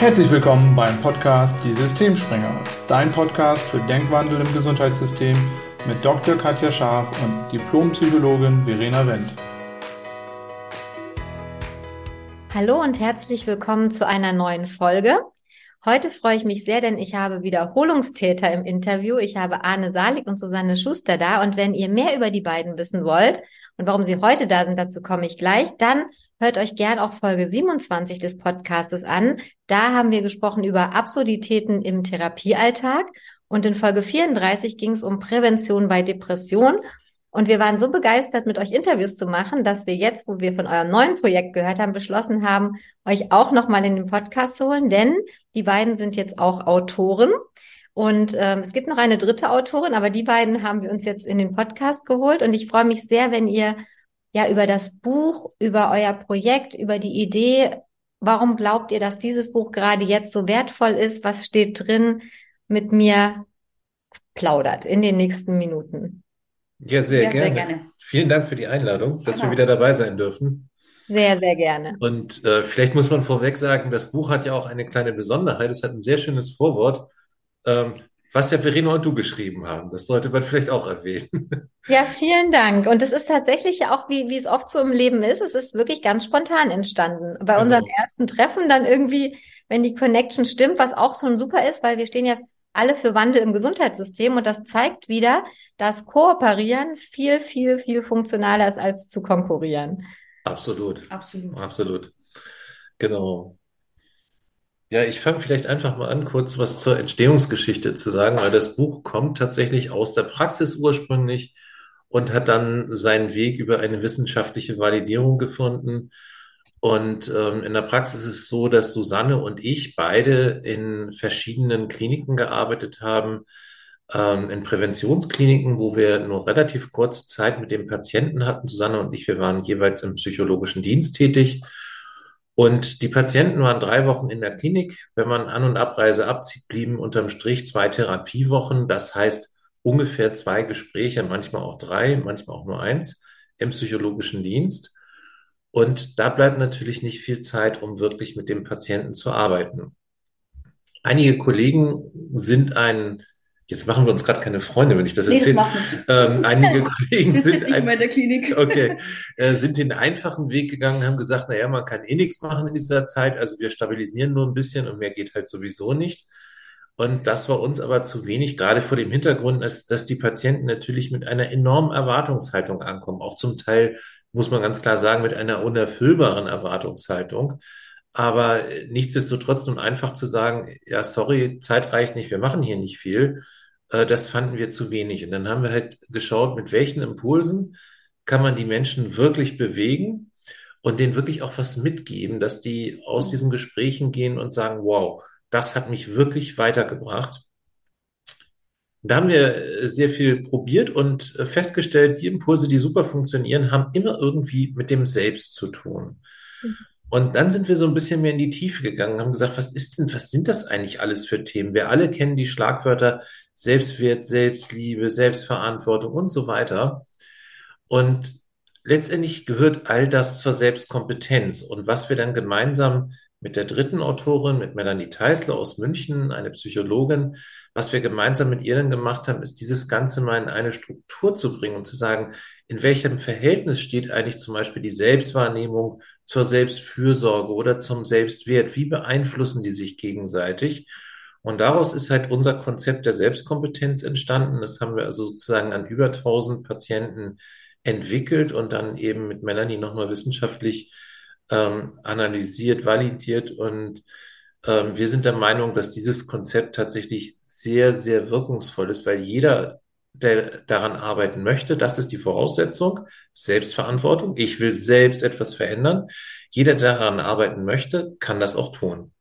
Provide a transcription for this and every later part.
Herzlich willkommen beim Podcast Die Systemspringer, dein Podcast für Denkwandel im Gesundheitssystem mit Dr. Katja Scharf und Diplompsychologin Verena Wendt. Hallo und herzlich willkommen zu einer neuen Folge. Heute freue ich mich sehr, denn ich habe Wiederholungstäter im Interview. Ich habe Arne Salig und Susanne Schuster da. Und wenn ihr mehr über die beiden wissen wollt und warum sie heute da sind, dazu komme ich gleich, dann hört euch gern auch Folge 27 des Podcastes an. Da haben wir gesprochen über Absurditäten im Therapiealltag. Und in Folge 34 ging es um Prävention bei Depression. Und wir waren so begeistert, mit euch Interviews zu machen, dass wir jetzt, wo wir von eurem neuen Projekt gehört haben, beschlossen haben, euch auch nochmal in den Podcast zu holen, denn die beiden sind jetzt auch Autoren. Und ähm, es gibt noch eine dritte Autorin, aber die beiden haben wir uns jetzt in den Podcast geholt. Und ich freue mich sehr, wenn ihr ja über das Buch, über euer Projekt, über die Idee, warum glaubt ihr, dass dieses Buch gerade jetzt so wertvoll ist, was steht drin, mit mir plaudert in den nächsten Minuten. Ja, sehr, ja, gerne. sehr gerne. Vielen Dank für die Einladung, dass genau. wir wieder dabei sein dürfen. Sehr, sehr gerne. Und äh, vielleicht muss man vorweg sagen, das Buch hat ja auch eine kleine Besonderheit. Es hat ein sehr schönes Vorwort, ähm, was ja Verena und du geschrieben haben. Das sollte man vielleicht auch erwähnen. Ja, vielen Dank. Und es ist tatsächlich ja auch, wie, wie es oft so im Leben ist, es ist wirklich ganz spontan entstanden. Bei genau. unserem ersten Treffen dann irgendwie, wenn die Connection stimmt, was auch schon super ist, weil wir stehen ja alle für Wandel im Gesundheitssystem. Und das zeigt wieder, dass Kooperieren viel, viel, viel funktionaler ist, als zu konkurrieren. Absolut. Absolut. Absolut. Genau. Ja, ich fange vielleicht einfach mal an, kurz was zur Entstehungsgeschichte zu sagen, weil das Buch kommt tatsächlich aus der Praxis ursprünglich und hat dann seinen Weg über eine wissenschaftliche Validierung gefunden und ähm, in der Praxis ist es so, dass Susanne und ich beide in verschiedenen Kliniken gearbeitet haben, ähm, in Präventionskliniken, wo wir nur relativ kurze Zeit mit dem Patienten hatten. Susanne und ich, wir waren jeweils im psychologischen Dienst tätig. Und die Patienten waren drei Wochen in der Klinik. Wenn man An- und Abreise abzieht, blieben unterm Strich zwei Therapiewochen. Das heißt ungefähr zwei Gespräche, manchmal auch drei, manchmal auch nur eins im psychologischen Dienst. Und da bleibt natürlich nicht viel Zeit, um wirklich mit dem Patienten zu arbeiten. Einige Kollegen sind ein, jetzt machen wir uns gerade keine Freunde, wenn ich das erzähle. Ähm, einige Kollegen sind ein, in der Klinik. Okay, äh, sind den einfachen Weg gegangen, haben gesagt, naja, man kann eh nichts machen in dieser Zeit, also wir stabilisieren nur ein bisschen und mehr geht halt sowieso nicht. Und das war uns aber zu wenig, gerade vor dem Hintergrund, dass, dass die Patienten natürlich mit einer enormen Erwartungshaltung ankommen, auch zum Teil muss man ganz klar sagen, mit einer unerfüllbaren Erwartungshaltung. Aber nichtsdestotrotz nun einfach zu sagen, ja, sorry, Zeit reicht nicht, wir machen hier nicht viel, äh, das fanden wir zu wenig. Und dann haben wir halt geschaut, mit welchen Impulsen kann man die Menschen wirklich bewegen und denen wirklich auch was mitgeben, dass die aus diesen Gesprächen gehen und sagen, wow, das hat mich wirklich weitergebracht. Da haben wir äh, sehr viel probiert und äh, festgestellt, die Impulse, die super funktionieren, haben immer irgendwie mit dem Selbst zu tun. Und dann sind wir so ein bisschen mehr in die Tiefe gegangen, haben gesagt, was ist denn, was sind das eigentlich alles für Themen? Wir alle kennen die Schlagwörter Selbstwert, Selbstliebe, Selbstverantwortung und so weiter. Und letztendlich gehört all das zur Selbstkompetenz. Und was wir dann gemeinsam mit der dritten Autorin, mit Melanie Teisler aus München, eine Psychologin, was wir gemeinsam mit ihr dann gemacht haben, ist dieses Ganze mal in eine Struktur zu bringen und zu sagen, in welchem Verhältnis steht eigentlich zum Beispiel die Selbstwahrnehmung zur Selbstfürsorge oder zum Selbstwert? Wie beeinflussen die sich gegenseitig? Und daraus ist halt unser Konzept der Selbstkompetenz entstanden. Das haben wir also sozusagen an über 1000 Patienten entwickelt und dann eben mit Melanie nochmal wissenschaftlich ähm, analysiert, validiert und ähm, wir sind der Meinung, dass dieses Konzept tatsächlich sehr, sehr wirkungsvoll ist, weil jeder, der daran arbeiten möchte, das ist die Voraussetzung, Selbstverantwortung. Ich will selbst etwas verändern. Jeder, der daran arbeiten möchte, kann das auch tun.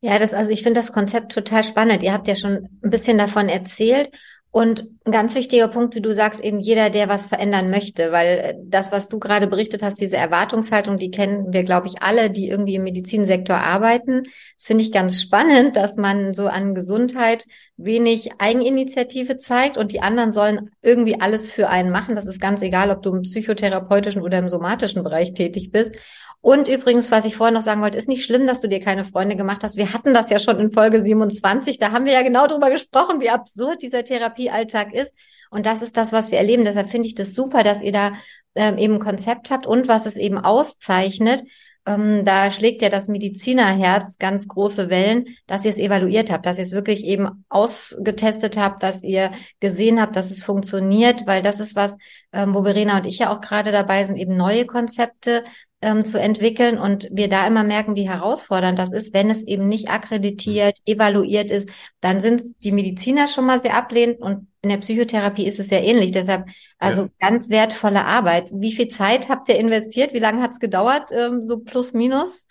Ja, das, also ich finde das Konzept total spannend. Ihr habt ja schon ein bisschen davon erzählt. Und ein ganz wichtiger Punkt, wie du sagst, eben jeder, der was verändern möchte, weil äh, das, was du gerade berichtet hast, diese Erwartungshaltung, die kennen wir, glaube ich, alle, die irgendwie im Medizinsektor arbeiten. Das finde ich ganz spannend, dass man so an Gesundheit wenig Eigeninitiative zeigt und die anderen sollen irgendwie alles für einen machen. Das ist ganz egal, ob du im psychotherapeutischen oder im somatischen Bereich tätig bist. Und übrigens, was ich vorher noch sagen wollte, ist nicht schlimm, dass du dir keine Freunde gemacht hast. Wir hatten das ja schon in Folge 27. Da haben wir ja genau drüber gesprochen, wie absurd dieser Therapiealltag ist. Und das ist das, was wir erleben. Deshalb finde ich das super, dass ihr da ähm, eben ein Konzept habt und was es eben auszeichnet, ähm, da schlägt ja das Medizinerherz ganz große Wellen, dass ihr es evaluiert habt, dass ihr es wirklich eben ausgetestet habt, dass ihr gesehen habt, dass es funktioniert, weil das ist was, ähm, wo Verena und ich ja auch gerade dabei sind, eben neue Konzepte ähm, zu entwickeln und wir da immer merken, wie herausfordernd das ist, wenn es eben nicht akkreditiert, evaluiert ist, dann sind die Mediziner schon mal sehr ablehnend und in der Psychotherapie ist es ja ähnlich. Deshalb also ja. ganz wertvolle Arbeit. Wie viel Zeit habt ihr investiert? Wie lange hat es gedauert, ähm, so plus minus?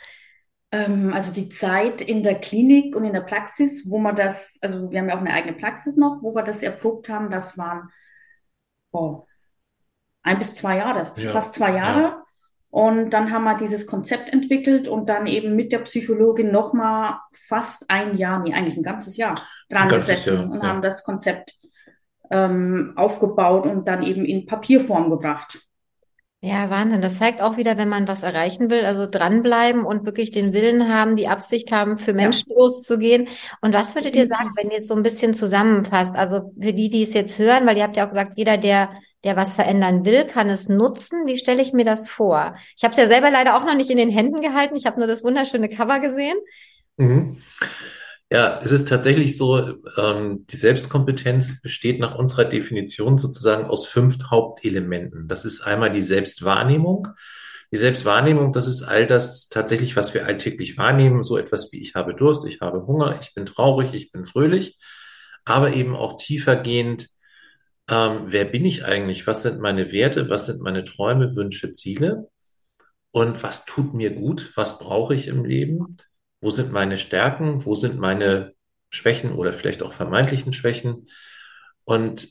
Ähm, also die Zeit in der Klinik und in der Praxis, wo man das, also wir haben ja auch eine eigene Praxis noch, wo wir das erprobt haben, das waren oh, ein bis zwei Jahre, ja. fast zwei Jahre. Ja. Und dann haben wir dieses Konzept entwickelt und dann eben mit der Psychologin nochmal fast ein Jahr, nee, eigentlich ein ganzes Jahr dran gesessen Jahr, und ja. haben das Konzept ähm, aufgebaut und dann eben in Papierform gebracht. Ja, Wahnsinn. Das zeigt auch wieder, wenn man was erreichen will, also dranbleiben und wirklich den Willen haben, die Absicht haben, für Menschen ja. loszugehen. Und was würdet ihr sagen, wenn ihr es so ein bisschen zusammenfasst? Also für die, die es jetzt hören, weil ihr habt ja auch gesagt, jeder, der der was verändern will, kann es nutzen. Wie stelle ich mir das vor? Ich habe es ja selber leider auch noch nicht in den Händen gehalten. Ich habe nur das wunderschöne Cover gesehen. Mhm. Ja, es ist tatsächlich so, ähm, die Selbstkompetenz besteht nach unserer Definition sozusagen aus fünf Hauptelementen. Das ist einmal die Selbstwahrnehmung. Die Selbstwahrnehmung, das ist all das tatsächlich, was wir alltäglich wahrnehmen. So etwas wie ich habe Durst, ich habe Hunger, ich bin traurig, ich bin fröhlich. Aber eben auch tiefergehend, ähm, wer bin ich eigentlich? Was sind meine Werte? Was sind meine Träume, Wünsche, Ziele? Und was tut mir gut? Was brauche ich im Leben? Wo sind meine Stärken? Wo sind meine Schwächen oder vielleicht auch vermeintlichen Schwächen? Und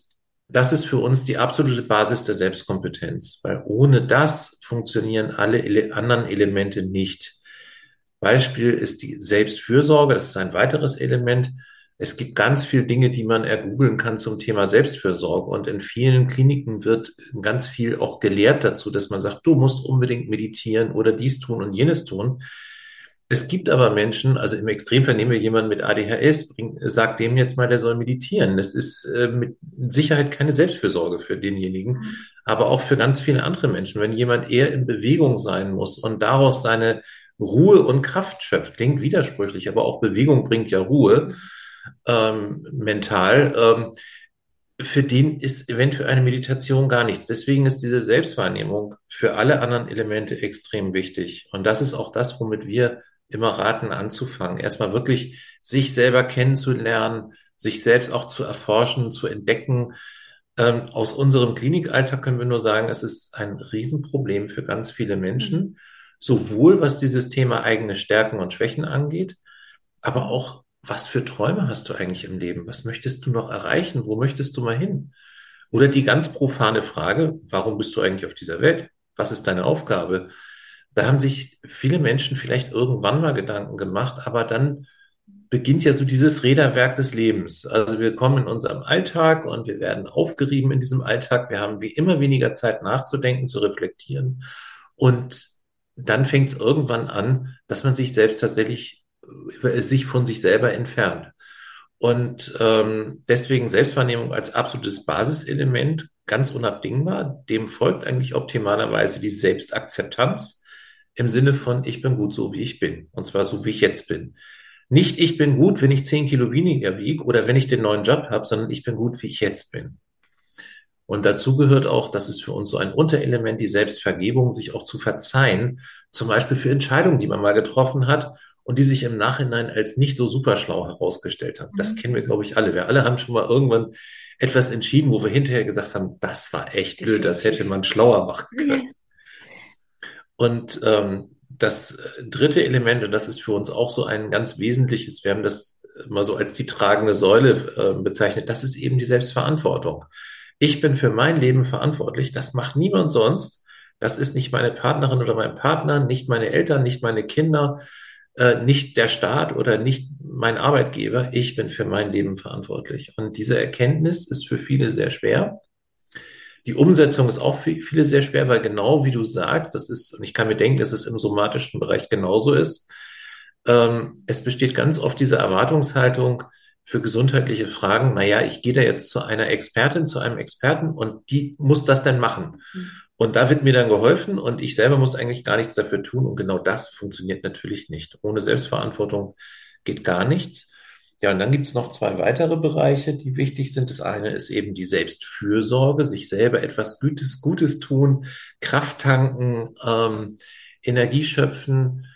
das ist für uns die absolute Basis der Selbstkompetenz, weil ohne das funktionieren alle ele anderen Elemente nicht. Beispiel ist die Selbstfürsorge, das ist ein weiteres Element. Es gibt ganz viele Dinge, die man ergoogeln kann zum Thema Selbstfürsorge. Und in vielen Kliniken wird ganz viel auch gelehrt dazu, dass man sagt, du musst unbedingt meditieren oder dies tun und jenes tun. Es gibt aber Menschen, also im Extremfall nehmen wir jemanden mit ADHS, bring, sagt dem jetzt mal, der soll meditieren. Das ist äh, mit Sicherheit keine Selbstfürsorge für denjenigen, mhm. aber auch für ganz viele andere Menschen. Wenn jemand eher in Bewegung sein muss und daraus seine Ruhe und Kraft schöpft, klingt widersprüchlich, aber auch Bewegung bringt ja Ruhe ähm, mental, ähm, für den ist eventuell eine Meditation gar nichts. Deswegen ist diese Selbstwahrnehmung für alle anderen Elemente extrem wichtig. Und das ist auch das, womit wir immer raten, anzufangen. Erstmal wirklich sich selber kennenzulernen, sich selbst auch zu erforschen, zu entdecken. Ähm, aus unserem Klinikalltag können wir nur sagen, es ist ein Riesenproblem für ganz viele Menschen, sowohl was dieses Thema eigene Stärken und Schwächen angeht, aber auch was für Träume hast du eigentlich im Leben? Was möchtest du noch erreichen? Wo möchtest du mal hin? Oder die ganz profane Frage, warum bist du eigentlich auf dieser Welt? Was ist deine Aufgabe? Da haben sich viele Menschen vielleicht irgendwann mal Gedanken gemacht, aber dann beginnt ja so dieses Räderwerk des Lebens. Also wir kommen in unserem Alltag und wir werden aufgerieben in diesem Alltag. Wir haben wie immer weniger Zeit nachzudenken, zu reflektieren. Und dann fängt es irgendwann an, dass man sich selbst tatsächlich sich von sich selber entfernt. Und ähm, deswegen Selbstwahrnehmung als absolutes Basiselement, ganz unabdingbar. Dem folgt eigentlich optimalerweise die Selbstakzeptanz im Sinne von, ich bin gut so, wie ich bin. Und zwar so, wie ich jetzt bin. Nicht, ich bin gut, wenn ich zehn Kilo weniger wiege oder wenn ich den neuen Job habe, sondern ich bin gut, wie ich jetzt bin. Und dazu gehört auch, das ist für uns so ein Unterelement, die Selbstvergebung, sich auch zu verzeihen, zum Beispiel für Entscheidungen, die man mal getroffen hat und die sich im Nachhinein als nicht so super schlau herausgestellt haben. Das mhm. kennen wir, glaube ich, alle. Wir alle haben schon mal irgendwann etwas entschieden, wo wir hinterher gesagt haben, das war echt blöd, das hätte man schlauer machen können. Und ähm, das dritte Element, und das ist für uns auch so ein ganz wesentliches, wir haben das mal so als die tragende Säule äh, bezeichnet, das ist eben die Selbstverantwortung. Ich bin für mein Leben verantwortlich, das macht niemand sonst. Das ist nicht meine Partnerin oder mein Partner, nicht meine Eltern, nicht meine Kinder, äh, nicht der Staat oder nicht mein Arbeitgeber, ich bin für mein Leben verantwortlich. Und diese Erkenntnis ist für viele sehr schwer. Die Umsetzung ist auch für viele sehr schwer, weil genau wie du sagst, das ist, und ich kann mir denken, dass es im somatischen Bereich genauso ist, ähm, es besteht ganz oft diese Erwartungshaltung für gesundheitliche Fragen, naja, ich gehe da jetzt zu einer Expertin, zu einem Experten und die muss das dann machen. Und da wird mir dann geholfen und ich selber muss eigentlich gar nichts dafür tun. Und genau das funktioniert natürlich nicht. Ohne Selbstverantwortung geht gar nichts. Ja, und dann gibt es noch zwei weitere Bereiche, die wichtig sind. Das eine ist eben die Selbstfürsorge, sich selber etwas Gutes, Gutes tun, Kraft tanken, ähm, Energie schöpfen,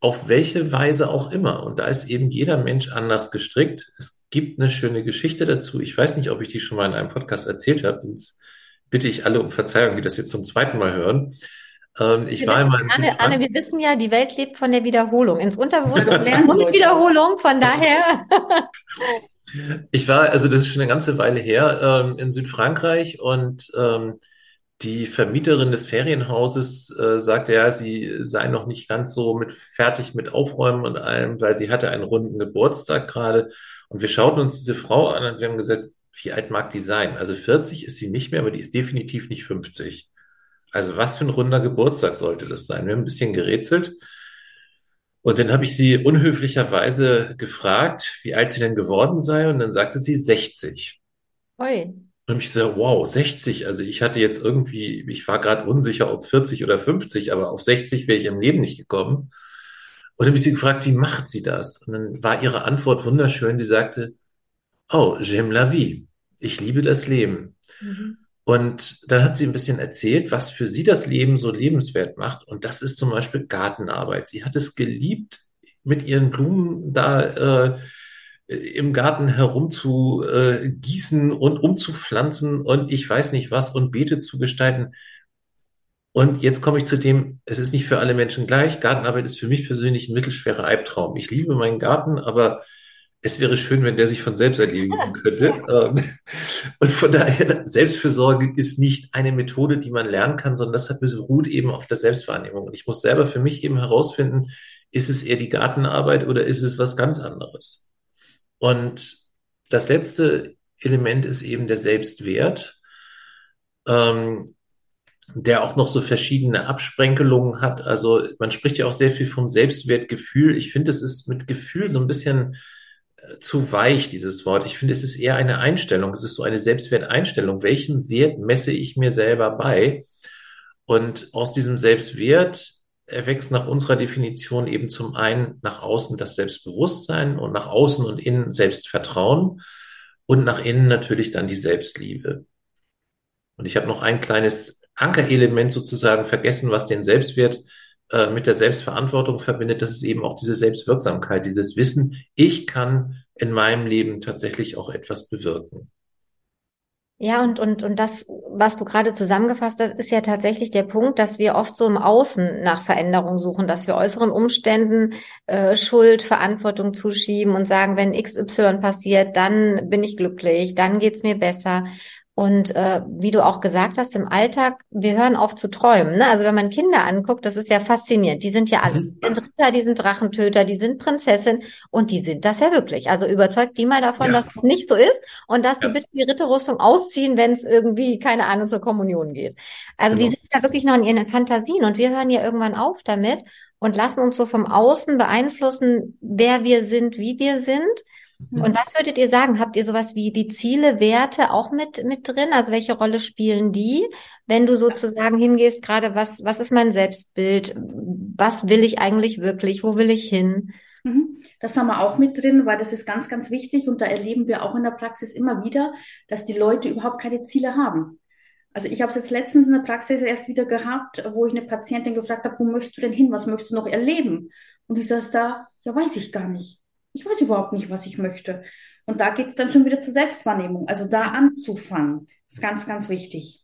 auf welche Weise auch immer. Und da ist eben jeder Mensch anders gestrickt. Es gibt eine schöne Geschichte dazu. Ich weiß nicht, ob ich die schon mal in einem Podcast erzählt habe, sonst bitte ich alle um Verzeihung, die das jetzt zum zweiten Mal hören. Ähm, ich war einmal Anne, Anne, wir wissen ja, die Welt lebt von der Wiederholung. Ins Unterbewusstsein lernen nur mit Wiederholung, von daher. ich war, also das ist schon eine ganze Weile her, ähm, in Südfrankreich und ähm, die Vermieterin des Ferienhauses äh, sagte ja, sie sei noch nicht ganz so mit fertig mit Aufräumen und allem, weil sie hatte einen runden Geburtstag gerade. Und wir schauten uns diese Frau an und wir haben gesagt, wie alt mag die sein? Also 40 ist sie nicht mehr, aber die ist definitiv nicht 50. Also was für ein runder Geburtstag sollte das sein? Wir haben ein bisschen gerätselt. Und dann habe ich sie unhöflicherweise gefragt, wie alt sie denn geworden sei. Und dann sagte sie 60. Oi. Und ich so, wow, 60. Also ich hatte jetzt irgendwie, ich war gerade unsicher, ob 40 oder 50, aber auf 60 wäre ich im Leben nicht gekommen. Und dann habe ich sie gefragt, wie macht sie das? Und dann war ihre Antwort wunderschön. Sie sagte, oh, j'aime la vie. Ich liebe das Leben. Mhm. Und dann hat sie ein bisschen erzählt, was für sie das Leben so lebenswert macht. Und das ist zum Beispiel Gartenarbeit. Sie hat es geliebt, mit ihren Blumen da äh, im Garten herum zu äh, gießen und umzupflanzen und ich weiß nicht was und Beete zu gestalten. Und jetzt komme ich zu dem, es ist nicht für alle Menschen gleich. Gartenarbeit ist für mich persönlich ein mittelschwerer Albtraum. Ich liebe meinen Garten, aber es wäre schön, wenn der sich von selbst erledigen könnte. Ähm, und von daher, Selbstfürsorge ist nicht eine Methode, die man lernen kann, sondern das hat beruht eben auf der Selbstwahrnehmung. Und ich muss selber für mich eben herausfinden, ist es eher die Gartenarbeit oder ist es was ganz anderes? Und das letzte Element ist eben der Selbstwert, ähm, der auch noch so verschiedene Absprenkelungen hat. Also man spricht ja auch sehr viel vom Selbstwertgefühl. Ich finde, es ist mit Gefühl so ein bisschen zu weich, dieses Wort. Ich finde, es ist eher eine Einstellung. Es ist so eine Selbstwerteinstellung. Welchen Wert messe ich mir selber bei? Und aus diesem Selbstwert erwächst nach unserer Definition eben zum einen nach außen das Selbstbewusstsein und nach außen und innen Selbstvertrauen und nach innen natürlich dann die Selbstliebe. Und ich habe noch ein kleines Ankerelement sozusagen vergessen, was den Selbstwert äh, mit der Selbstverantwortung verbindet. Das ist eben auch diese Selbstwirksamkeit, dieses Wissen, ich kann in meinem Leben tatsächlich auch etwas bewirken. Ja, und, und, und das, was du gerade zusammengefasst hast, ist ja tatsächlich der Punkt, dass wir oft so im Außen nach Veränderung suchen, dass wir äußeren Umständen äh, Schuld, Verantwortung zuschieben und sagen, wenn XY passiert, dann bin ich glücklich, dann geht's mir besser. Und äh, wie du auch gesagt hast, im Alltag, wir hören auf zu träumen. Ne? Also wenn man Kinder anguckt, das ist ja faszinierend. Die sind ja alles. Mhm. Die sind Ritter, die sind Drachentöter, die sind Prinzessin und die sind das ja wirklich. Also überzeugt die mal davon, ja. dass das nicht so ist und dass ja. die bitte die Ritterrüstung ausziehen, wenn es irgendwie, keine Ahnung, zur Kommunion geht. Also genau. die sind ja wirklich noch in ihren Fantasien und wir hören ja irgendwann auf damit und lassen uns so vom Außen beeinflussen, wer wir sind, wie wir sind und was würdet ihr sagen? Habt ihr sowas wie die Ziele, Werte auch mit, mit drin? Also welche Rolle spielen die? Wenn du sozusagen hingehst, gerade was, was ist mein Selbstbild? Was will ich eigentlich wirklich? Wo will ich hin? Mhm. Das haben wir auch mit drin, weil das ist ganz, ganz wichtig und da erleben wir auch in der Praxis immer wieder, dass die Leute überhaupt keine Ziele haben. Also ich habe es jetzt letztens in der Praxis erst wieder gehabt, wo ich eine Patientin gefragt habe, wo möchtest du denn hin? Was möchtest du noch erleben? Und ich saß da, ja, weiß ich gar nicht ich weiß überhaupt nicht, was ich möchte. Und da geht es dann schon wieder zur Selbstwahrnehmung. Also da anzufangen, ist ganz, ganz wichtig.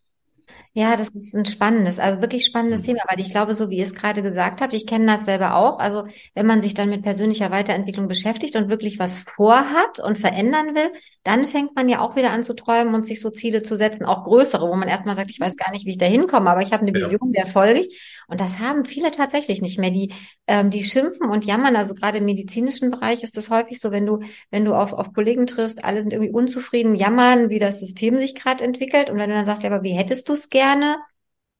Ja, das ist ein spannendes, also wirklich spannendes mhm. Thema, weil ich glaube, so wie ihr es gerade gesagt habt, ich kenne das selber auch. Also wenn man sich dann mit persönlicher Weiterentwicklung beschäftigt und wirklich was vorhat und verändern will, dann fängt man ja auch wieder an zu träumen und sich so Ziele zu setzen, auch größere, wo man erstmal sagt, ich weiß gar nicht, wie ich da hinkomme, aber ich habe eine Vision, der folge ich. Und das haben viele tatsächlich nicht mehr. Die, ähm, die schimpfen und jammern. Also gerade im medizinischen Bereich ist das häufig so, wenn du, wenn du auf, auf Kollegen triffst, alle sind irgendwie unzufrieden, jammern, wie das System sich gerade entwickelt. Und wenn du dann sagst, ja, aber wie hättest du es gern? gerne?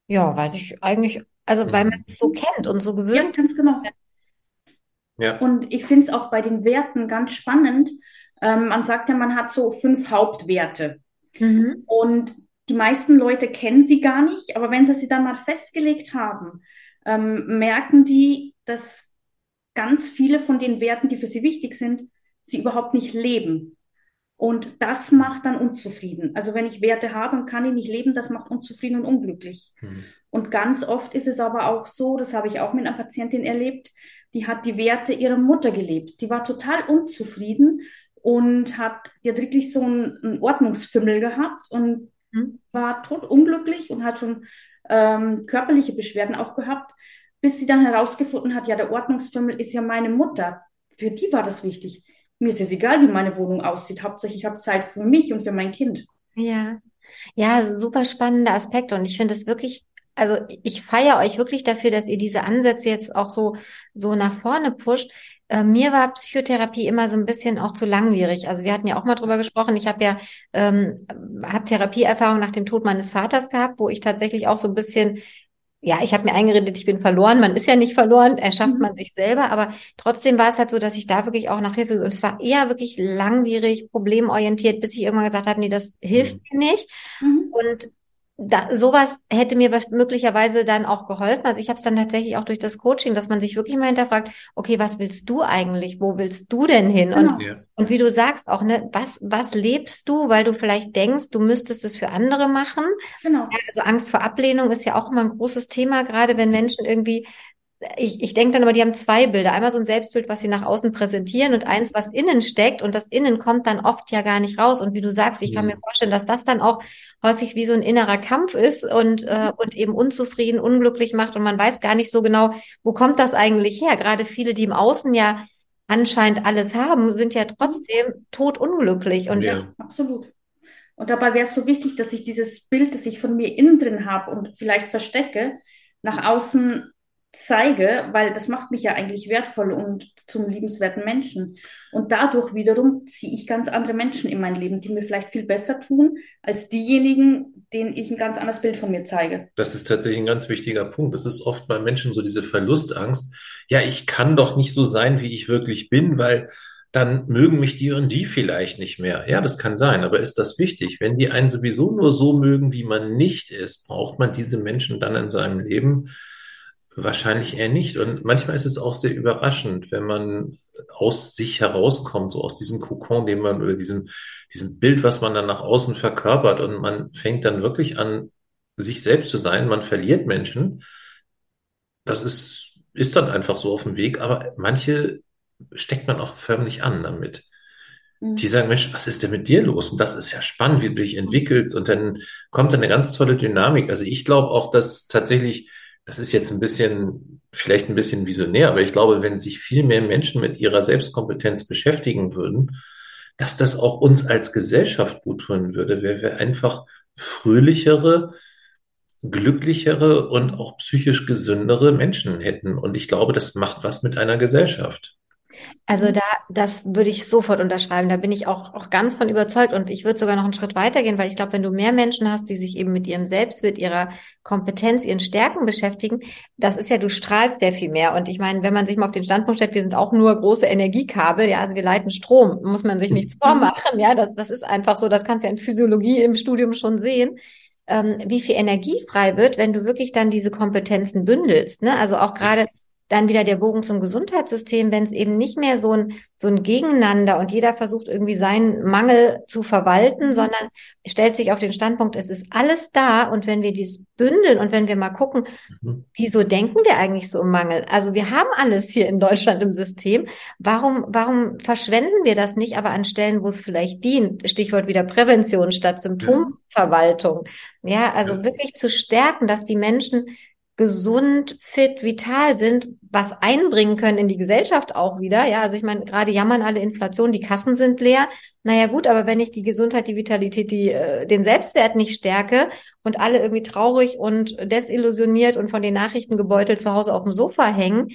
Ja, weiß ich eigentlich, also weil man es so kennt und so gewöhnt. Ja, ganz genau. Ja. Und ich finde es auch bei den Werten ganz spannend. Ähm, man sagt ja, man hat so fünf Hauptwerte. Mhm. Und die meisten Leute kennen sie gar nicht, aber wenn sie sie dann mal festgelegt haben, ähm, merken die, dass ganz viele von den Werten, die für sie wichtig sind, sie überhaupt nicht leben. Und das macht dann unzufrieden. Also wenn ich Werte habe und kann ich nicht leben, das macht unzufrieden und unglücklich. Mhm. Und ganz oft ist es aber auch so, das habe ich auch mit einer Patientin erlebt, die hat die Werte ihrer Mutter gelebt. Die war total unzufrieden und hat, die hat wirklich so einen, einen Ordnungsfimmel gehabt und mhm. war tot unglücklich und hat schon ähm, körperliche Beschwerden auch gehabt, bis sie dann herausgefunden hat, ja, der Ordnungsfimmel ist ja meine Mutter. Für die war das wichtig mir ist es egal, wie meine Wohnung aussieht. Hauptsächlich ich habe Zeit für mich und für mein Kind. Ja, ja, super spannender Aspekt und ich finde es wirklich also ich feiere euch wirklich dafür, dass ihr diese Ansätze jetzt auch so so nach vorne pusht. Äh, mir war Psychotherapie immer so ein bisschen auch zu langwierig. Also wir hatten ja auch mal drüber gesprochen. Ich habe ja ähm, hab Therapieerfahrung nach dem Tod meines Vaters gehabt, wo ich tatsächlich auch so ein bisschen ja, ich habe mir eingeredet, ich bin verloren. Man ist ja nicht verloren, erschafft mhm. man sich selber. Aber trotzdem war es halt so, dass ich da wirklich auch nach Hilfe und es war eher wirklich langwierig, problemorientiert, bis ich irgendwann gesagt habe, nee, das hilft mhm. mir nicht. Mhm. Und da, sowas hätte mir möglicherweise dann auch geholfen. Also ich habe es dann tatsächlich auch durch das Coaching, dass man sich wirklich mal hinterfragt, okay, was willst du eigentlich? Wo willst du denn hin? Genau. Und, ja. und wie du sagst auch, ne, was, was lebst du, weil du vielleicht denkst, du müsstest es für andere machen? Genau. Ja, also Angst vor Ablehnung ist ja auch immer ein großes Thema, gerade wenn Menschen irgendwie ich, ich denke dann aber, die haben zwei Bilder. Einmal so ein Selbstbild, was sie nach außen präsentieren und eins, was innen steckt. Und das innen kommt dann oft ja gar nicht raus. Und wie du sagst, ich kann mir mhm. vorstellen, dass das dann auch häufig wie so ein innerer Kampf ist und, äh, mhm. und eben unzufrieden, unglücklich macht. Und man weiß gar nicht so genau, wo kommt das eigentlich her? Gerade viele, die im Außen ja anscheinend alles haben, sind ja trotzdem tot unglücklich. Und ja. absolut. Und dabei wäre es so wichtig, dass ich dieses Bild, das ich von mir innen drin habe und vielleicht verstecke, nach außen zeige, weil das macht mich ja eigentlich wertvoll und zum liebenswerten Menschen. Und dadurch wiederum ziehe ich ganz andere Menschen in mein Leben, die mir vielleicht viel besser tun, als diejenigen, denen ich ein ganz anderes Bild von mir zeige. Das ist tatsächlich ein ganz wichtiger Punkt. Das ist oft bei Menschen so diese Verlustangst. Ja, ich kann doch nicht so sein, wie ich wirklich bin, weil dann mögen mich die und die vielleicht nicht mehr. Ja, das kann sein, aber ist das wichtig? Wenn die einen sowieso nur so mögen, wie man nicht ist, braucht man diese Menschen dann in seinem Leben? Wahrscheinlich eher nicht. Und manchmal ist es auch sehr überraschend, wenn man aus sich herauskommt, so aus diesem Kokon, den man oder diesem, diesem Bild, was man dann nach außen verkörpert und man fängt dann wirklich an, sich selbst zu sein. Man verliert Menschen. Das ist, ist dann einfach so auf dem Weg. Aber manche steckt man auch förmlich an damit. Mhm. Die sagen, Mensch, was ist denn mit dir los? Und das ist ja spannend, wie du dich entwickelst. Und dann kommt dann eine ganz tolle Dynamik. Also ich glaube auch, dass tatsächlich das ist jetzt ein bisschen, vielleicht ein bisschen visionär, aber ich glaube, wenn sich viel mehr Menschen mit ihrer Selbstkompetenz beschäftigen würden, dass das auch uns als Gesellschaft gut tun würde, weil wir einfach fröhlichere, glücklichere und auch psychisch gesündere Menschen hätten. Und ich glaube, das macht was mit einer Gesellschaft. Also mhm. da, das würde ich sofort unterschreiben. Da bin ich auch, auch ganz von überzeugt. Und ich würde sogar noch einen Schritt weitergehen, weil ich glaube, wenn du mehr Menschen hast, die sich eben mit ihrem Selbstbild, ihrer Kompetenz, ihren Stärken beschäftigen, das ist ja, du strahlst sehr viel mehr. Und ich meine, wenn man sich mal auf den Standpunkt stellt, wir sind auch nur große Energiekabel, ja, also wir leiten Strom, muss man sich nichts vormachen. Ja, das, das ist einfach so, das kannst du ja in Physiologie im Studium schon sehen ähm, wie viel Energie frei wird, wenn du wirklich dann diese Kompetenzen bündelst. Ne? Also auch gerade dann wieder der Bogen zum Gesundheitssystem, wenn es eben nicht mehr so ein, so ein Gegeneinander und jeder versucht irgendwie seinen Mangel zu verwalten, mhm. sondern stellt sich auf den Standpunkt, es ist alles da und wenn wir dies bündeln und wenn wir mal gucken, mhm. wieso denken wir eigentlich so im Mangel? Also wir haben alles hier in Deutschland im System. Warum, warum verschwenden wir das nicht aber an Stellen, wo es vielleicht dient? Stichwort wieder Prävention statt Symptomverwaltung. Ja, also ja. wirklich zu stärken, dass die Menschen gesund, fit, vital sind, was einbringen können in die Gesellschaft auch wieder. Ja, also ich meine, gerade jammern alle Inflation, die Kassen sind leer. Naja gut, aber wenn ich die Gesundheit, die Vitalität, die, äh, den Selbstwert nicht stärke und alle irgendwie traurig und desillusioniert und von den Nachrichten gebeutelt zu Hause auf dem Sofa hängen,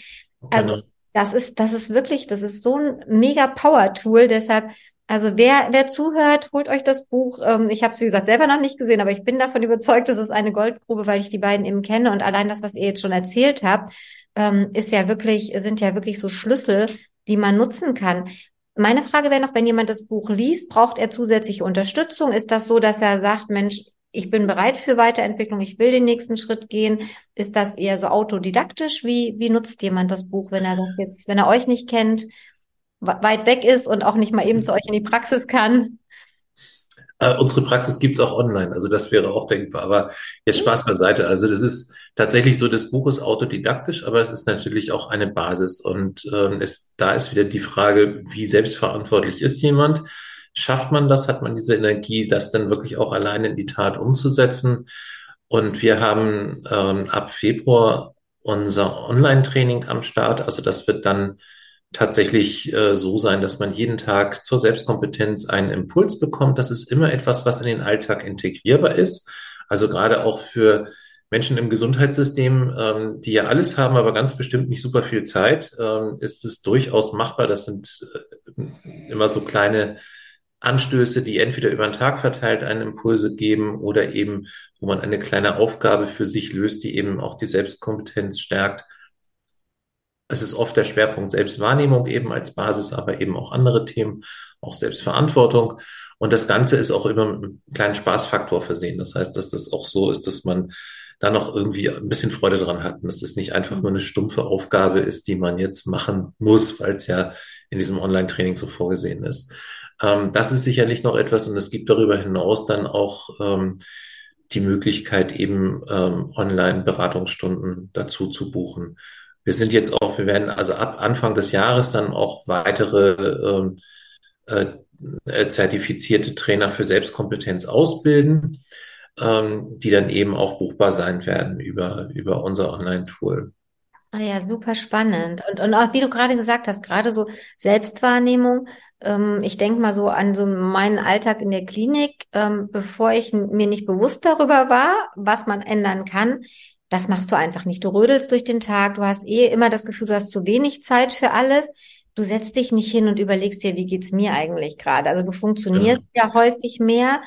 also genau. das ist, das ist wirklich, das ist so ein mega Power-Tool. Deshalb also wer, wer zuhört, holt euch das Buch. Ähm, ich habe es, wie gesagt, selber noch nicht gesehen, aber ich bin davon überzeugt, es eine Goldgrube, weil ich die beiden eben kenne. Und allein das, was ihr jetzt schon erzählt habt, ähm, ist ja wirklich, sind ja wirklich so Schlüssel, die man nutzen kann. Meine Frage wäre noch, wenn jemand das Buch liest, braucht er zusätzliche Unterstützung? Ist das so, dass er sagt, Mensch, ich bin bereit für Weiterentwicklung, ich will den nächsten Schritt gehen? Ist das eher so autodidaktisch? Wie, wie nutzt jemand das Buch, wenn er das jetzt, wenn er euch nicht kennt weit weg ist und auch nicht mal eben zu euch in die Praxis kann? Äh, unsere Praxis gibt's auch online, also das wäre auch denkbar. Aber jetzt Spaß beiseite. Also das ist tatsächlich so, das Buch ist autodidaktisch, aber es ist natürlich auch eine Basis. Und ähm, es, da ist wieder die Frage, wie selbstverantwortlich ist jemand? Schafft man das? Hat man diese Energie, das dann wirklich auch alleine in die Tat umzusetzen? Und wir haben ähm, ab Februar unser Online-Training am Start. Also das wird dann tatsächlich äh, so sein, dass man jeden Tag zur Selbstkompetenz einen Impuls bekommt. Das ist immer etwas, was in den Alltag integrierbar ist. Also gerade auch für Menschen im Gesundheitssystem, ähm, die ja alles haben, aber ganz bestimmt nicht super viel Zeit, ähm, ist es durchaus machbar. Das sind äh, immer so kleine Anstöße, die entweder über den Tag verteilt einen Impulse geben oder eben, wo man eine kleine Aufgabe für sich löst, die eben auch die Selbstkompetenz stärkt es ist oft der Schwerpunkt Selbstwahrnehmung eben als Basis, aber eben auch andere Themen, auch Selbstverantwortung. Und das Ganze ist auch immer mit einem kleinen Spaßfaktor versehen. Das heißt, dass das auch so ist, dass man da noch irgendwie ein bisschen Freude dran hat und dass es nicht einfach nur eine stumpfe Aufgabe ist, die man jetzt machen muss, weil es ja in diesem Online-Training so vorgesehen ist. Ähm, das ist sicherlich noch etwas und es gibt darüber hinaus dann auch ähm, die Möglichkeit, eben ähm, Online-Beratungsstunden dazu zu buchen. Wir sind jetzt auch, wir werden also ab Anfang des Jahres dann auch weitere ähm, äh, zertifizierte Trainer für Selbstkompetenz ausbilden, ähm, die dann eben auch buchbar sein werden über, über unser Online-Tool. Ah ja, super spannend. Und, und auch wie du gerade gesagt hast, gerade so Selbstwahrnehmung. Ähm, ich denke mal so an so meinen Alltag in der Klinik, ähm, bevor ich mir nicht bewusst darüber war, was man ändern kann, das machst du einfach nicht. Du rödelst durch den Tag, du hast eh immer das Gefühl, du hast zu wenig Zeit für alles. Du setzt dich nicht hin und überlegst dir, wie geht's mir eigentlich gerade? Also du funktionierst ja, ja häufig mehr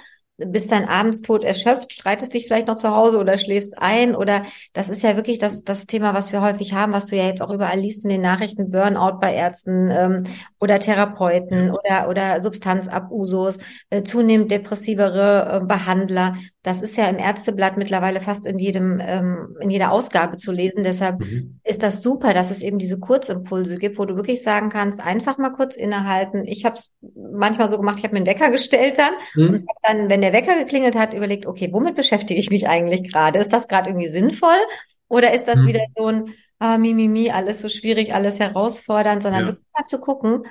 bist dann abends tot erschöpft, streitest dich vielleicht noch zu Hause oder schläfst ein oder das ist ja wirklich das, das Thema, was wir häufig haben, was du ja jetzt auch überall liest in den Nachrichten, Burnout bei Ärzten ähm, oder Therapeuten oder, oder Substanzabusus, äh, zunehmend depressivere äh, Behandler. Das ist ja im Ärzteblatt mittlerweile fast in jedem, ähm, in jeder Ausgabe zu lesen. Deshalb mhm. ist das super, dass es eben diese Kurzimpulse gibt, wo du wirklich sagen kannst, einfach mal kurz innehalten. Ich habe es manchmal so gemacht, ich habe mir einen Wecker gestellt dann mhm. und dann, wenn der Wecker geklingelt hat, überlegt, okay, womit beschäftige ich mich eigentlich gerade? Ist das gerade irgendwie sinnvoll? Oder ist das hm. wieder so ein ah, mi, mi, mi, alles so schwierig, alles herausfordernd, sondern ja. wirklich mal zu gucken,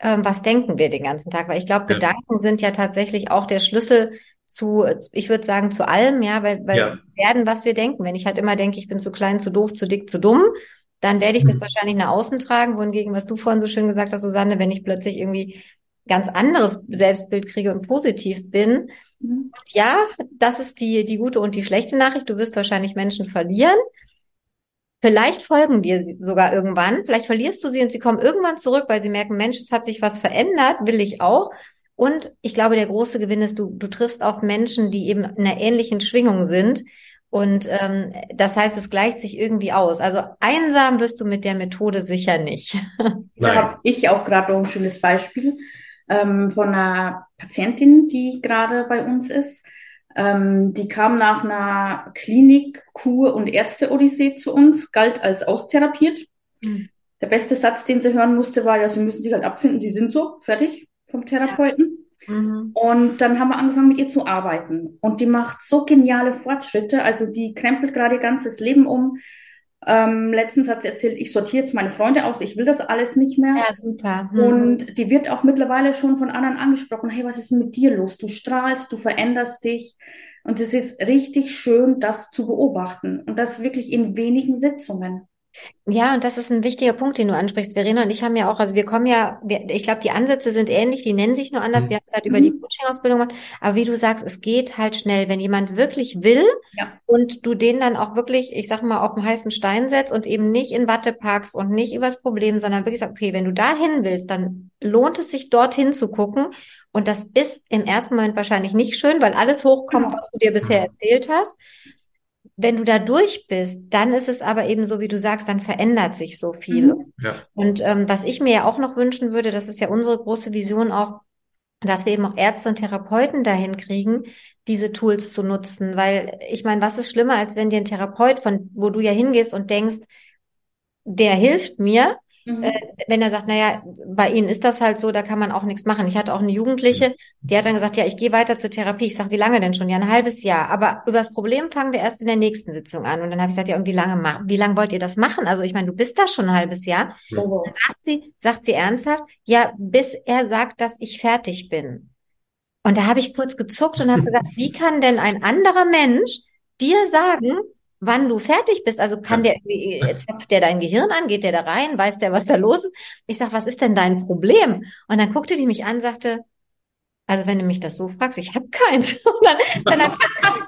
ähm, was denken wir den ganzen Tag? Weil ich glaube, ja. Gedanken sind ja tatsächlich auch der Schlüssel zu, ich würde sagen, zu allem, ja, weil, weil ja. wir werden, was wir denken. Wenn ich halt immer denke, ich bin zu klein, zu doof, zu dick, zu dumm, dann werde ich das hm. wahrscheinlich nach außen tragen, wohingegen, was du vorhin so schön gesagt hast, Susanne, wenn ich plötzlich irgendwie ganz anderes Selbstbild kriege und positiv bin, Mhm. Und ja, das ist die, die gute und die schlechte Nachricht. Du wirst wahrscheinlich Menschen verlieren. Vielleicht folgen dir sogar irgendwann. Vielleicht verlierst du sie und sie kommen irgendwann zurück, weil sie merken, Mensch, es hat sich was verändert, will ich auch. Und ich glaube, der große Gewinn ist, du, du triffst auf Menschen, die eben in einer ähnlichen Schwingung sind. Und ähm, das heißt, es gleicht sich irgendwie aus. Also einsam wirst du mit der Methode sicher nicht. Da habe ich auch gerade noch ein schönes Beispiel ähm, von einer Patientin, die gerade bei uns ist. Ähm, die kam nach einer Klinik, Kur und Ärzte-Odyssee zu uns, galt als austherapiert. Mhm. Der beste Satz, den sie hören musste, war ja, sie müssen sich halt abfinden, sie sind so, fertig vom Therapeuten. Ja. Mhm. Und dann haben wir angefangen, mit ihr zu arbeiten. Und die macht so geniale Fortschritte. Also die krempelt gerade ihr ganzes Leben um. Ähm, letztens hat sie erzählt, ich sortiere jetzt meine Freunde aus, ich will das alles nicht mehr. Ja, super. Hm. Und die wird auch mittlerweile schon von anderen angesprochen. Hey, was ist mit dir los? Du strahlst, du veränderst dich. Und es ist richtig schön, das zu beobachten. Und das wirklich in wenigen Sitzungen. Ja, und das ist ein wichtiger Punkt, den du ansprichst. Verena und ich haben ja auch, also wir kommen ja, wir, ich glaube, die Ansätze sind ähnlich, die nennen sich nur anders. Mhm. Wir haben es halt über die mhm. Coaching-Ausbildung gemacht. Aber wie du sagst, es geht halt schnell. Wenn jemand wirklich will ja. und du den dann auch wirklich, ich sag mal, auf den heißen Stein setzt und eben nicht in Watte packst und nicht übers Problem, sondern wirklich sagst, okay, wenn du dahin willst, dann lohnt es sich dorthin zu gucken. Und das ist im ersten Moment wahrscheinlich nicht schön, weil alles hochkommt, genau. was du dir bisher erzählt hast wenn du da durch bist, dann ist es aber eben so, wie du sagst, dann verändert sich so viel. Mhm. Ja. Und ähm, was ich mir ja auch noch wünschen würde, das ist ja unsere große Vision auch, dass wir eben auch Ärzte und Therapeuten dahin kriegen, diese Tools zu nutzen. Weil ich meine, was ist schlimmer, als wenn dir ein Therapeut, von wo du ja hingehst und denkst, der hilft mir, Mhm. Äh, wenn er sagt, naja, bei Ihnen ist das halt so, da kann man auch nichts machen. Ich hatte auch eine Jugendliche, die hat dann gesagt, ja, ich gehe weiter zur Therapie. Ich sage, wie lange denn schon? Ja, ein halbes Jahr. Aber über das Problem fangen wir erst in der nächsten Sitzung an. Und dann habe ich gesagt, ja, und wie lange wie lange wollt ihr das machen? Also ich meine, du bist da schon ein halbes Jahr. Oh. Dann sagt sie, sagt sie ernsthaft, ja, bis er sagt, dass ich fertig bin. Und da habe ich kurz gezuckt und habe gesagt, wie kann denn ein anderer Mensch dir sagen, wann du fertig bist. Also kann der irgendwie, zapft der dein Gehirn an, geht der da rein, weiß der, was da los ist? Ich sag, was ist denn dein Problem? Und dann guckte die mich an, sagte, also wenn du mich das so fragst, ich habe keins. Dann, dann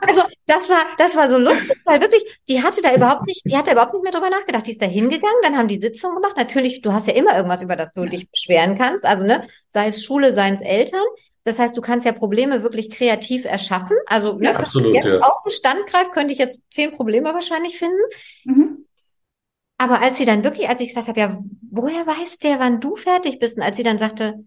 also das war, das war so lustig, weil wirklich, die hatte da überhaupt nicht, die hat da überhaupt nicht mehr drüber nachgedacht. Die ist da hingegangen, dann haben die Sitzung gemacht. Natürlich, du hast ja immer irgendwas, über das du dich beschweren kannst. Also ne, sei es Schule, sei es Eltern. Das heißt, du kannst ja Probleme wirklich kreativ erschaffen. Also, ne, ja, absolut, jetzt ja. aus dem Stand greift, könnte ich jetzt zehn Probleme wahrscheinlich finden. Mhm. Aber als sie dann wirklich, als ich gesagt habe, ja, woher weiß der, wann du fertig bist? Und als sie dann sagte,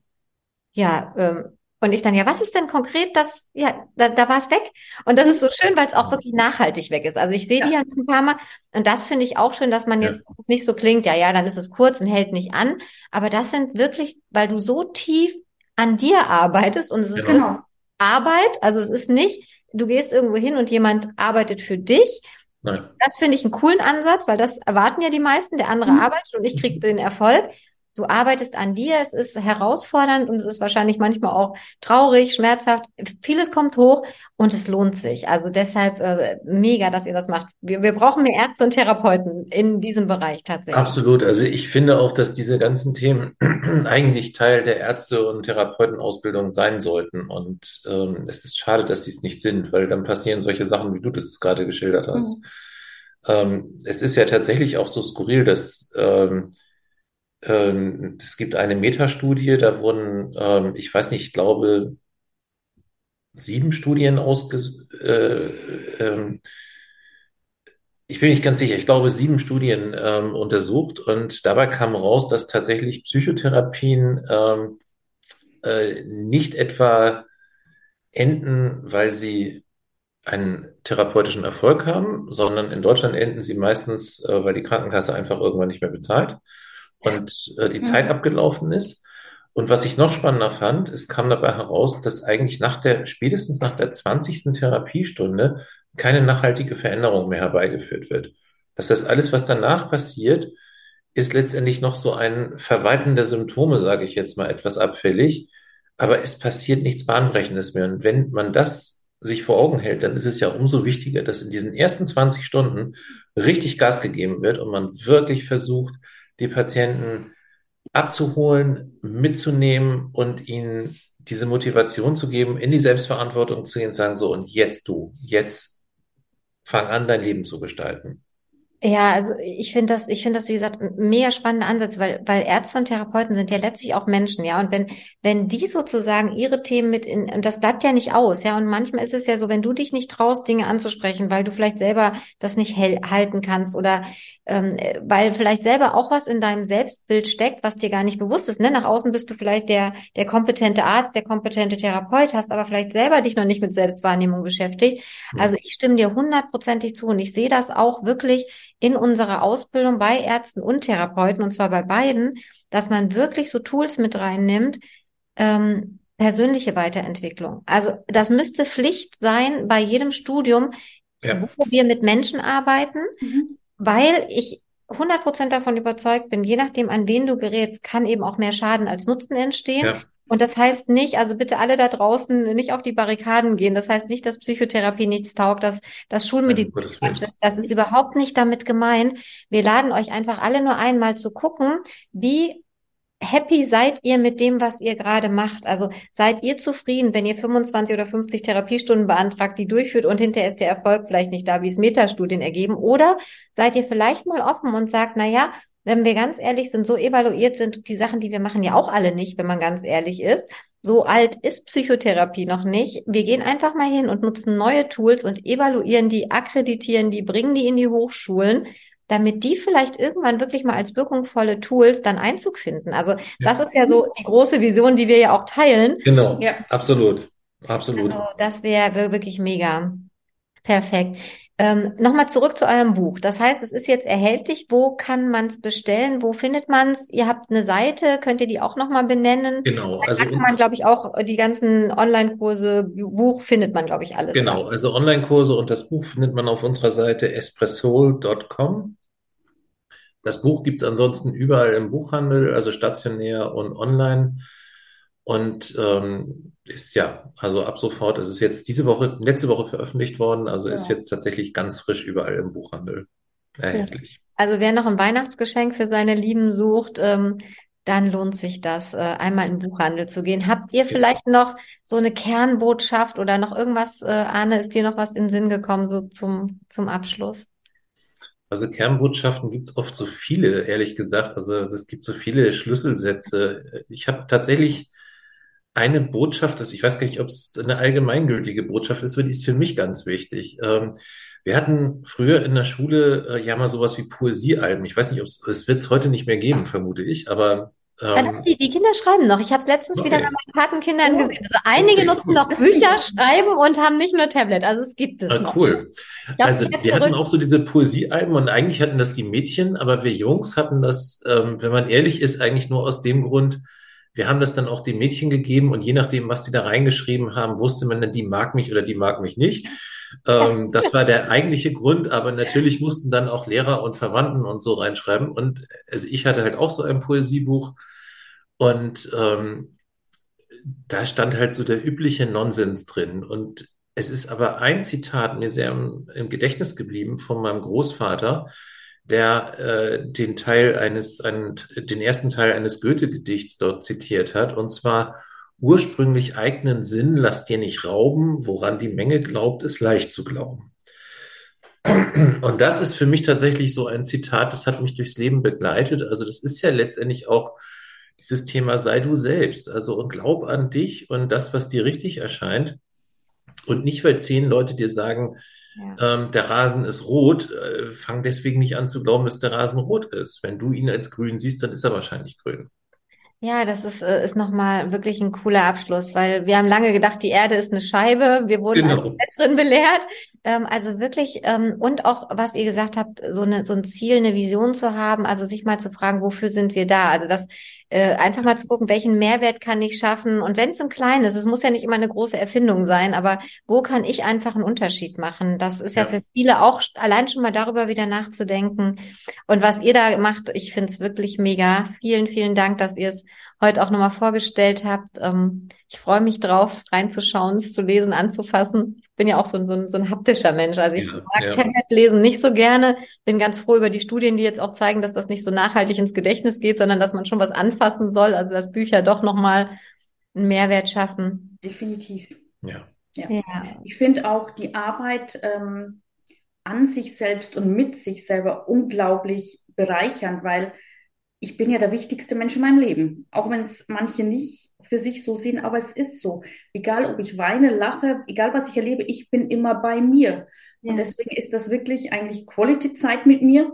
ja, ähm, und ich dann, ja, was ist denn konkret das, ja, da, da war es weg. Und das ist so schön, weil es auch wirklich nachhaltig weg ist. Also ich sehe ja. die ja ein paar Mal und das finde ich auch schön, dass man jetzt ja. nicht so klingt, ja, ja, dann ist es kurz und hält nicht an. Aber das sind wirklich, weil du so tief an dir arbeitest und es ist genau. Arbeit, also es ist nicht, du gehst irgendwo hin und jemand arbeitet für dich. Nein. Das finde ich einen coolen Ansatz, weil das erwarten ja die meisten, der andere mhm. arbeitet und ich kriege den Erfolg du arbeitest an dir, es ist herausfordernd und es ist wahrscheinlich manchmal auch traurig, schmerzhaft. Vieles kommt hoch und es lohnt sich. Also deshalb äh, mega, dass ihr das macht. Wir, wir brauchen mehr Ärzte und Therapeuten in diesem Bereich tatsächlich. Absolut. Also ich finde auch, dass diese ganzen Themen eigentlich Teil der Ärzte- und Therapeutenausbildung sein sollten. Und ähm, es ist schade, dass sie es nicht sind, weil dann passieren solche Sachen, wie du das gerade geschildert hast. Mhm. Ähm, es ist ja tatsächlich auch so skurril, dass ähm, ähm, es gibt eine Metastudie, da wurden, ähm, ich weiß nicht, ich glaube, sieben Studien ausges äh, ähm, ich bin nicht ganz sicher, ich glaube, sieben Studien untersucht und dabei kam raus, dass tatsächlich Psychotherapien äh, nicht etwa enden, weil sie einen therapeutischen Erfolg haben, sondern in Deutschland enden sie meistens, äh, weil die Krankenkasse einfach irgendwann nicht mehr bezahlt und äh, die Zeit abgelaufen ist. Und was ich noch spannender fand, es kam dabei heraus, dass eigentlich nach der, spätestens nach der 20. Therapiestunde keine nachhaltige Veränderung mehr herbeigeführt wird. Das heißt, alles, was danach passiert, ist letztendlich noch so ein Verwalten der Symptome, sage ich jetzt mal etwas abfällig. Aber es passiert nichts Bahnbrechendes mehr. Und wenn man das sich vor Augen hält, dann ist es ja umso wichtiger, dass in diesen ersten 20 Stunden richtig Gas gegeben wird und man wirklich versucht, die Patienten abzuholen, mitzunehmen und ihnen diese Motivation zu geben, in die Selbstverantwortung zu gehen sagen, so, und jetzt du, jetzt fang an, dein Leben zu gestalten. Ja, also ich finde das, ich finde das, wie gesagt, mega spannender Ansatz, weil, weil Ärzte und Therapeuten sind ja letztlich auch Menschen, ja. Und wenn, wenn die sozusagen ihre Themen mit in, und das bleibt ja nicht aus, ja. Und manchmal ist es ja so, wenn du dich nicht traust, Dinge anzusprechen, weil du vielleicht selber das nicht halten kannst oder ähm, weil vielleicht selber auch was in deinem Selbstbild steckt, was dir gar nicht bewusst ist. Ne? Nach außen bist du vielleicht der, der kompetente Arzt, der kompetente Therapeut, hast aber vielleicht selber dich noch nicht mit Selbstwahrnehmung beschäftigt. Also ich stimme dir hundertprozentig zu und ich sehe das auch wirklich in unserer Ausbildung bei Ärzten und Therapeuten, und zwar bei beiden, dass man wirklich so Tools mit reinnimmt, ähm, persönliche Weiterentwicklung. Also das müsste Pflicht sein bei jedem Studium, ja. wo wir mit Menschen arbeiten, mhm. weil ich 100% davon überzeugt bin, je nachdem, an wen du gerätst, kann eben auch mehr Schaden als Nutzen entstehen. Ja. Und das heißt nicht, also bitte alle da draußen nicht auf die Barrikaden gehen. Das heißt nicht, dass Psychotherapie nichts taugt, dass das Schulmedizin, das ist überhaupt nicht damit gemeint. Wir laden euch einfach alle nur einmal zu gucken, wie happy seid ihr mit dem, was ihr gerade macht? Also seid ihr zufrieden, wenn ihr 25 oder 50 Therapiestunden beantragt, die durchführt und hinterher ist der Erfolg vielleicht nicht da, wie es Metastudien ergeben? Oder seid ihr vielleicht mal offen und sagt, na ja, wenn wir ganz ehrlich sind, so evaluiert sind die Sachen, die wir machen, ja auch alle nicht, wenn man ganz ehrlich ist. So alt ist Psychotherapie noch nicht. Wir gehen einfach mal hin und nutzen neue Tools und evaluieren die, akkreditieren die, bringen die in die Hochschulen damit die vielleicht irgendwann wirklich mal als wirkungsvolle Tools dann Einzug finden. Also ja. das ist ja so die große Vision, die wir ja auch teilen. Genau, ja. absolut, absolut. Also das wäre wirklich mega. Perfekt. Ähm, Nochmal zurück zu eurem Buch. Das heißt, es ist jetzt erhältlich. Wo kann man es bestellen? Wo findet man es? Ihr habt eine Seite, könnt ihr die auch nochmal benennen? Genau. Da also kann man, glaube ich, auch die ganzen Online-Kurse, Buch findet man, glaube ich, alles. Genau, da. also Online-Kurse und das Buch findet man auf unserer Seite espressol.com. Das Buch gibt es ansonsten überall im Buchhandel, also stationär und online. Und ähm, ist ja, also ab sofort, es ist jetzt diese Woche, letzte Woche veröffentlicht worden, also ja. ist jetzt tatsächlich ganz frisch überall im Buchhandel erhältlich. Also wer noch ein Weihnachtsgeschenk für seine Lieben sucht, ähm, dann lohnt sich das, äh, einmal in den Buchhandel zu gehen. Habt ihr vielleicht noch so eine Kernbotschaft oder noch irgendwas, äh, Arne, ist dir noch was in den Sinn gekommen, so zum, zum Abschluss? Also Kernbotschaften gibt es oft so viele, ehrlich gesagt. Also es gibt so viele Schlüsselsätze. Ich habe tatsächlich eine Botschaft ist, ich weiß gar nicht, ob es eine allgemeingültige Botschaft ist, aber die ist für mich ganz wichtig. Ähm, wir hatten früher in der Schule äh, ja mal sowas wie Poesiealben. Ich weiß nicht, ob es, es wird es heute nicht mehr geben, vermute ich, aber ähm, die, die, Kinder schreiben noch. Ich habe es letztens okay. wieder bei meinen Patenkindern oh. gesehen. Also einige okay. nutzen noch Bücher, schreiben und haben nicht nur Tablet. Also es gibt es ah, noch. Cool. Glaub, also wir hatten auch so diese Poesiealben und eigentlich hatten das die Mädchen, aber wir Jungs hatten das, ähm, wenn man ehrlich ist, eigentlich nur aus dem Grund, wir haben das dann auch den Mädchen gegeben und je nachdem, was die da reingeschrieben haben, wusste man dann, die mag mich oder die mag mich nicht. Ähm, das war der eigentliche Grund, aber natürlich mussten dann auch Lehrer und Verwandten und so reinschreiben. Und also ich hatte halt auch so ein Poesiebuch und ähm, da stand halt so der übliche Nonsens drin. Und es ist aber ein Zitat mir sehr im, im Gedächtnis geblieben von meinem Großvater, der äh, den Teil eines, einen, den ersten Teil eines Goethe-Gedichts dort zitiert hat, und zwar ursprünglich eigenen Sinn lass dir nicht rauben, woran die Menge glaubt, ist leicht zu glauben. Und das ist für mich tatsächlich so ein Zitat, das hat mich durchs Leben begleitet. Also das ist ja letztendlich auch dieses Thema sei du selbst. Also und glaub an dich und das, was dir richtig erscheint. Und nicht, weil zehn Leute dir sagen, ja. Ähm, der Rasen ist rot, äh, fang deswegen nicht an zu glauben, dass der Rasen rot ist. Wenn du ihn als grün siehst, dann ist er wahrscheinlich grün. Ja, das ist, äh, ist nochmal wirklich ein cooler Abschluss, weil wir haben lange gedacht, die Erde ist eine Scheibe. Wir wurden genau. als Besseren belehrt. Ähm, also wirklich, ähm, und auch, was ihr gesagt habt, so, eine, so ein Ziel, eine Vision zu haben, also sich mal zu fragen, wofür sind wir da? Also das äh, einfach mal zu gucken, welchen Mehrwert kann ich schaffen und wenn es im Kleinen ist, es muss ja nicht immer eine große Erfindung sein, aber wo kann ich einfach einen Unterschied machen? Das ist ja, ja für viele auch allein schon mal darüber wieder nachzudenken. Und was ihr da macht, ich finde es wirklich mega. Vielen, vielen Dank, dass ihr es heute auch nochmal vorgestellt habt. Ähm, ich freue mich drauf, reinzuschauen, es zu lesen, anzufassen bin ja auch so ein, so ein, so ein haptischer Mensch. Also ich ja, mag ja. Tablet lesen nicht so gerne. Bin ganz froh über die Studien, die jetzt auch zeigen, dass das nicht so nachhaltig ins Gedächtnis geht, sondern dass man schon was anfassen soll. Also dass Bücher doch nochmal einen Mehrwert schaffen. Definitiv. Ja. ja. ja. Ich finde auch die Arbeit ähm, an sich selbst und mit sich selber unglaublich bereichernd, weil ich bin ja der wichtigste Mensch in meinem Leben. Auch wenn es manche nicht für sich so sehen, aber es ist so. Egal, ob ich weine, lache, egal was ich erlebe, ich bin immer bei mir. Ja. Und deswegen ist das wirklich eigentlich Quality-Zeit mit mir,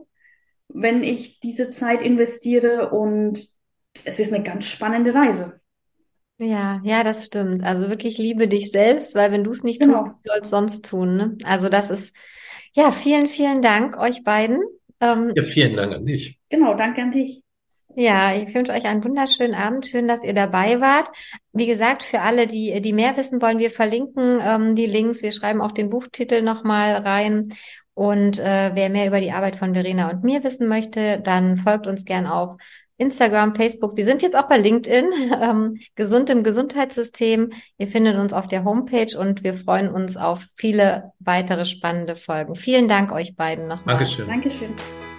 wenn ich diese Zeit investiere und es ist eine ganz spannende Reise. Ja, ja, das stimmt. Also wirklich liebe dich selbst, weil wenn du es nicht genau. tust, sollst sonst tun. Ne? Also das ist, ja, vielen, vielen Dank euch beiden Ähm, ja, vielen Dank an dich. Genau, danke an dich. Ja, ich wünsche euch einen wunderschönen Abend. Schön, dass ihr dabei wart. Wie gesagt, für alle, die, die mehr wissen wollen, wir verlinken ähm, die Links. Wir schreiben auch den Buchtitel nochmal rein. Und äh, wer mehr über die Arbeit von Verena und mir wissen möchte, dann folgt uns gern auf Instagram, Facebook. Wir sind jetzt auch bei LinkedIn, ähm, gesund im Gesundheitssystem. Ihr findet uns auf der Homepage und wir freuen uns auf viele weitere spannende Folgen. Vielen Dank euch beiden nochmal. Dankeschön. Dankeschön.